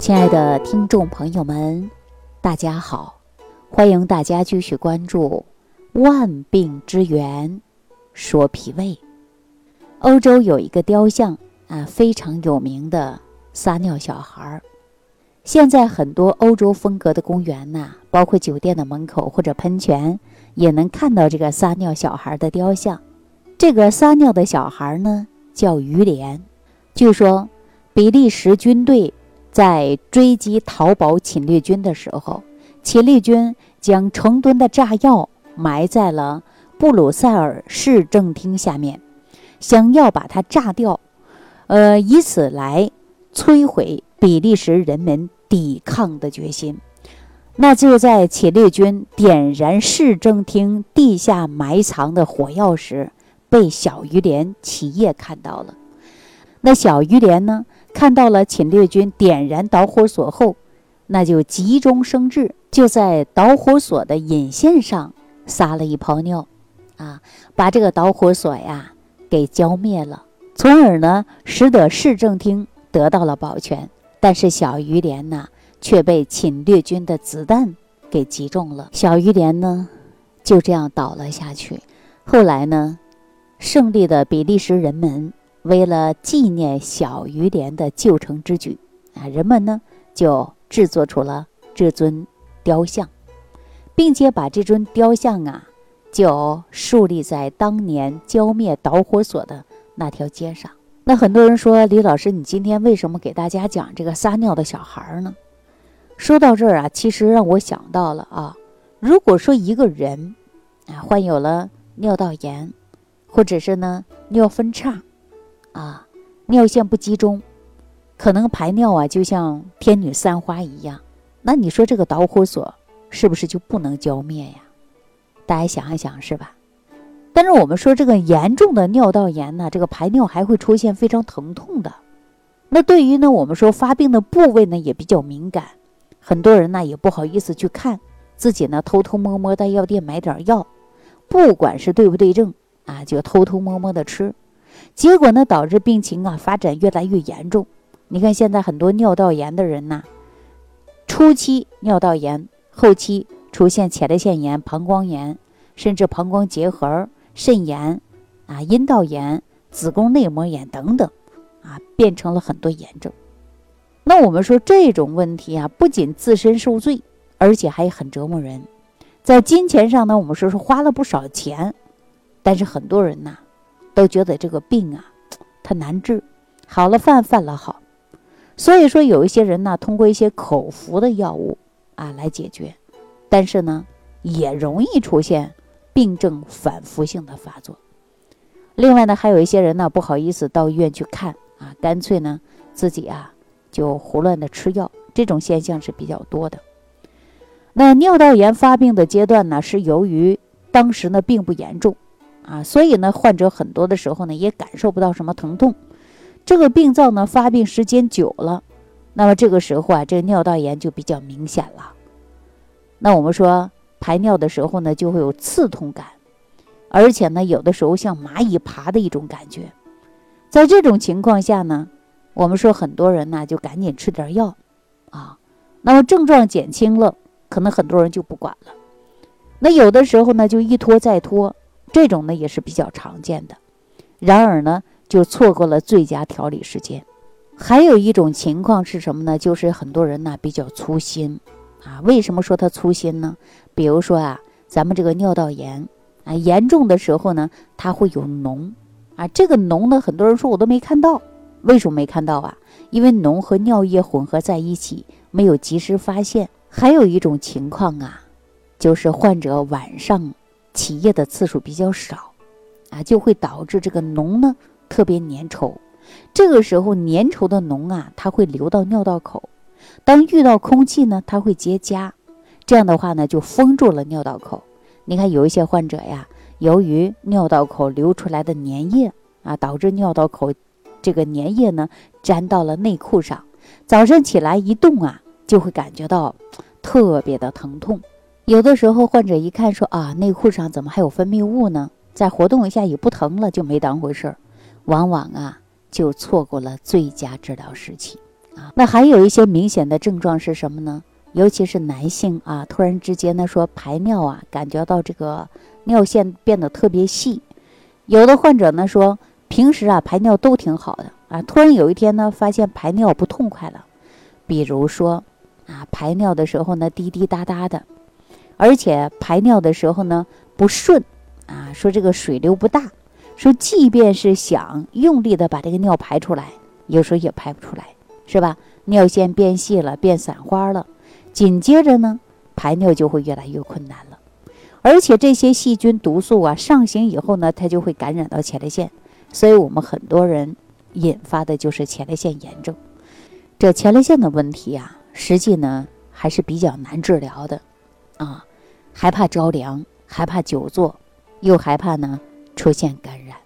亲爱的听众朋友们，大家好！欢迎大家继续关注《万病之源说脾胃》。欧洲有一个雕像啊，非常有名的撒尿小孩儿。现在很多欧洲风格的公园呐，包括酒店的门口或者喷泉，也能看到这个撒尿小孩的雕像。这个撒尿的小孩呢，叫于连。据说比利时军队。在追击逃跑侵略军的时候，侵略军将成吨的炸药埋在了布鲁塞尔市政厅下面，想要把它炸掉，呃，以此来摧毁比利时人民抵抗的决心。那就在侵略军点燃市政厅地下埋藏的火药时，被小鱼连起夜看到了。那小鱼连呢？看到了侵略军点燃导火索后，那就急中生智，就在导火索的引线上撒了一泡尿，啊，把这个导火索呀给浇灭了，从而呢使得市政厅得到了保全。但是小于连呢却被侵略军的子弹给击中了，小于连呢就这样倒了下去。后来呢，胜利的比利时人们。为了纪念小于连的救城之举，啊，人们呢就制作出了这尊雕像，并且把这尊雕像啊就树立在当年浇灭导火索的那条街上。那很多人说，李老师，你今天为什么给大家讲这个撒尿的小孩呢？说到这儿啊，其实让我想到了啊，如果说一个人啊患有了尿道炎，或者是呢尿分叉。啊，尿线不集中，可能排尿啊就像天女散花一样。那你说这个导火索是不是就不能浇灭呀？大家想一想，是吧？但是我们说这个严重的尿道炎呢，这个排尿还会出现非常疼痛的。那对于呢，我们说发病的部位呢也比较敏感，很多人呢也不好意思去看，自己呢偷偷摸摸到药店买点药，不管是对不对症啊，就偷偷摸摸的吃。结果呢，导致病情啊发展越来越严重。你看现在很多尿道炎的人呐，初期尿道炎，后期出现前列腺炎、膀胱炎，甚至膀胱结核、肾炎啊、阴道炎、子宫内膜炎等等，啊，变成了很多炎症。那我们说这种问题啊，不仅自身受罪，而且还很折磨人。在金钱上呢，我们说是花了不少钱，但是很多人呐。都觉得这个病啊，它难治，好了犯，犯了好，所以说有一些人呢，通过一些口服的药物啊来解决，但是呢，也容易出现病症反复性的发作。另外呢，还有一些人呢，不好意思到医院去看啊，干脆呢自己啊就胡乱的吃药，这种现象是比较多的。那尿道炎发病的阶段呢，是由于当时呢并不严重。啊，所以呢，患者很多的时候呢，也感受不到什么疼痛。这个病灶呢，发病时间久了，那么这个时候啊，这个尿道炎就比较明显了。那我们说排尿的时候呢，就会有刺痛感，而且呢，有的时候像蚂蚁爬的一种感觉。在这种情况下呢，我们说很多人呢，就赶紧吃点药啊。那么症状减轻了，可能很多人就不管了。那有的时候呢，就一拖再拖。这种呢也是比较常见的，然而呢就错过了最佳调理时间。还有一种情况是什么呢？就是很多人呢比较粗心啊。为什么说他粗心呢？比如说啊，咱们这个尿道炎啊严重的时候呢，它会有脓啊。这个脓呢，很多人说我都没看到，为什么没看到啊？因为脓和尿液混合在一起，没有及时发现。还有一种情况啊，就是患者晚上。起夜的次数比较少，啊，就会导致这个脓呢特别粘稠。这个时候粘稠的脓啊，它会流到尿道口，当遇到空气呢，它会结痂，这样的话呢就封住了尿道口。你看有一些患者呀，由于尿道口流出来的粘液啊，导致尿道口这个粘液呢粘到了内裤上，早上起来一动啊，就会感觉到特别的疼痛。有的时候，患者一看说啊，内裤上怎么还有分泌物呢？再活动一下也不疼了，就没当回事儿，往往啊就错过了最佳治疗时期。啊。那还有一些明显的症状是什么呢？尤其是男性啊，突然之间呢说排尿啊，感觉到这个尿线变得特别细。有的患者呢说平时啊排尿都挺好的啊，突然有一天呢发现排尿不痛快了，比如说啊排尿的时候呢滴滴答答的，而且排尿的时候呢不顺啊，说这个水流不大。说，即便是想用力的把这个尿排出来，有时候也排不出来，是吧？尿线变细了，变散花了，紧接着呢，排尿就会越来越困难了。而且这些细菌毒素啊上行以后呢，它就会感染到前列腺，所以我们很多人引发的就是前列腺炎症。这前列腺的问题啊，实际呢还是比较难治疗的，啊，害怕着凉，害怕久坐，又害怕呢出现感染。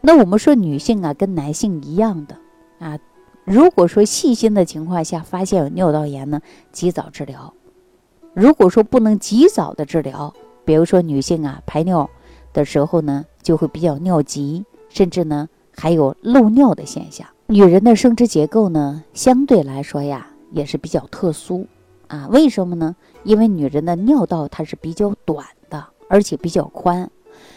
那我们说女性啊，跟男性一样的啊，如果说细心的情况下发现有尿道炎呢，及早治疗；如果说不能及早的治疗，比如说女性啊排尿的时候呢，就会比较尿急，甚至呢还有漏尿的现象。女人的生殖结构呢，相对来说呀也是比较特殊啊，为什么呢？因为女人的尿道它是比较短的，而且比较宽，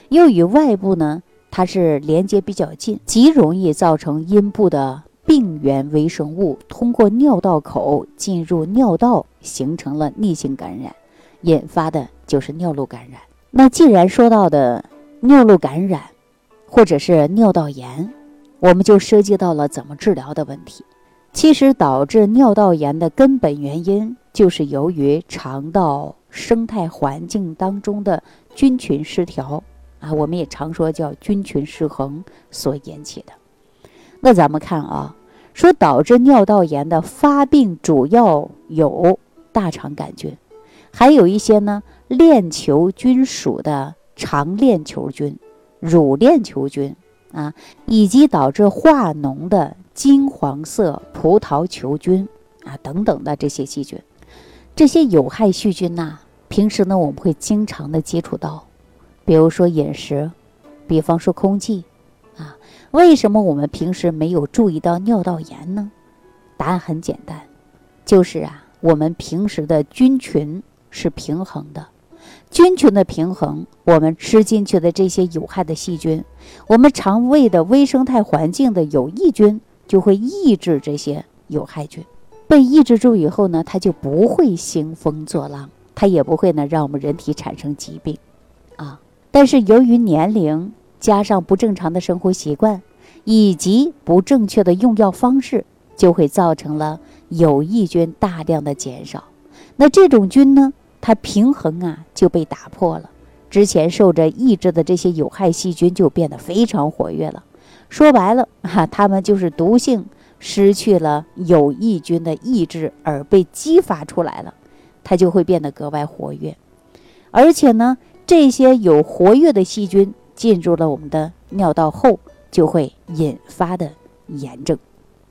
又与外部呢。它是连接比较近，极容易造成阴部的病原微生物通过尿道口进入尿道，形成了逆行感染，引发的就是尿路感染。那既然说到的尿路感染，或者是尿道炎，我们就涉及到了怎么治疗的问题。其实导致尿道炎的根本原因，就是由于肠道生态环境当中的菌群失调。啊，我们也常说叫菌群失衡所引起的。那咱们看啊，说导致尿道炎的发病主要有大肠杆菌，还有一些呢链球菌属的肠链球菌、乳链球菌啊，以及导致化脓的金黄色葡萄球菌啊等等的这些细菌。这些有害细菌呐，平时呢我们会经常的接触到。比如说饮食，比方说空气，啊，为什么我们平时没有注意到尿道炎呢？答案很简单，就是啊，我们平时的菌群是平衡的，菌群的平衡，我们吃进去的这些有害的细菌，我们肠胃的微生态环境的有益菌就会抑制这些有害菌，被抑制住以后呢，它就不会兴风作浪，它也不会呢让我们人体产生疾病，啊。但是由于年龄加上不正常的生活习惯，以及不正确的用药方式，就会造成了有益菌大量的减少。那这种菌呢，它平衡啊就被打破了。之前受着抑制的这些有害细菌就变得非常活跃了。说白了哈，它们就是毒性失去了有益菌的抑制而被激发出来了，它就会变得格外活跃，而且呢。这些有活跃的细菌进入了我们的尿道后，就会引发的炎症，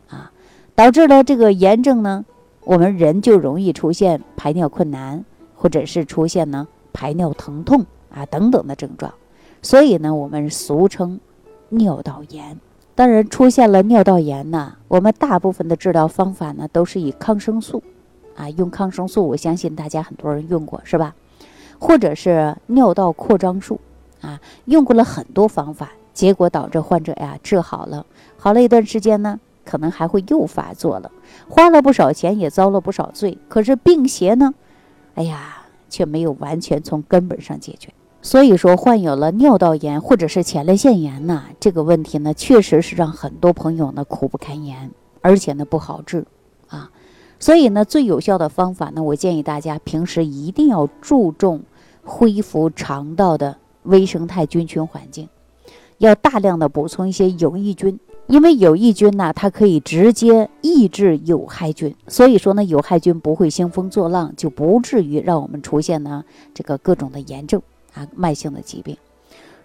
啊，导致了这个炎症呢，我们人就容易出现排尿困难，或者是出现呢排尿疼痛啊等等的症状，所以呢，我们俗称尿道炎。当然，出现了尿道炎呢，我们大部分的治疗方法呢都是以抗生素，啊，用抗生素，我相信大家很多人用过，是吧？或者是尿道扩张术，啊，用过了很多方法，结果导致患者呀治好了，好了一段时间呢，可能还会又发作了，花了不少钱，也遭了不少罪。可是病邪呢，哎呀，却没有完全从根本上解决。所以说，患有了尿道炎或者是前列腺炎呢，这个问题呢，确实是让很多朋友呢苦不堪言，而且呢不好治，啊，所以呢，最有效的方法呢，我建议大家平时一定要注重。恢复肠道的微生态菌群环境，要大量的补充一些有益菌，因为有益菌呢，它可以直接抑制有害菌，所以说呢，有害菌不会兴风作浪，就不至于让我们出现呢这个各种的炎症啊，慢性的疾病。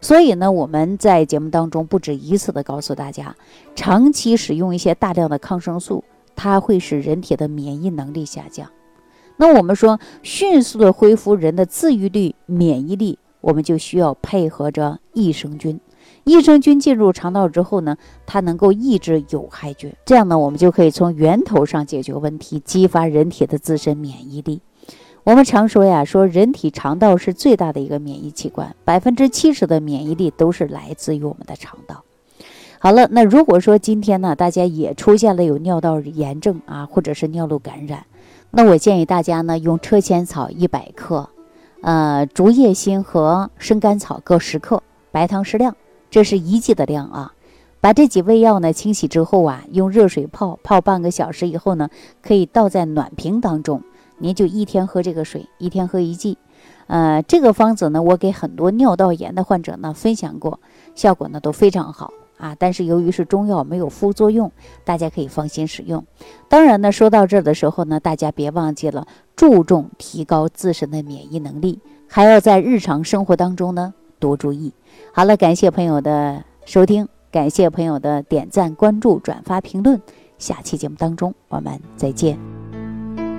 所以呢，我们在节目当中不止一次的告诉大家，长期使用一些大量的抗生素，它会使人体的免疫能力下降。那我们说，迅速的恢复人的自愈力、免疫力，我们就需要配合着益生菌。益生菌进入肠道之后呢，它能够抑制有害菌，这样呢，我们就可以从源头上解决问题，激发人体的自身免疫力。我们常说呀，说人体肠道是最大的一个免疫器官，百分之七十的免疫力都是来自于我们的肠道。好了，那如果说今天呢，大家也出现了有尿道炎症啊，或者是尿路感染，那我建议大家呢，用车前草一百克，呃，竹叶心和生甘草各十克，白糖适量，这是一剂的量啊。把这几味药呢清洗之后啊，用热水泡，泡半个小时以后呢，可以倒在暖瓶当中，您就一天喝这个水，一天喝一剂。呃，这个方子呢，我给很多尿道炎的患者呢分享过，效果呢都非常好。啊，但是由于是中药，没有副作用，大家可以放心使用。当然呢，说到这儿的时候呢，大家别忘记了注重提高自身的免疫能力，还要在日常生活当中呢多注意。好了，感谢朋友的收听，感谢朋友的点赞、关注、转发、评论。下期节目当中我们再见。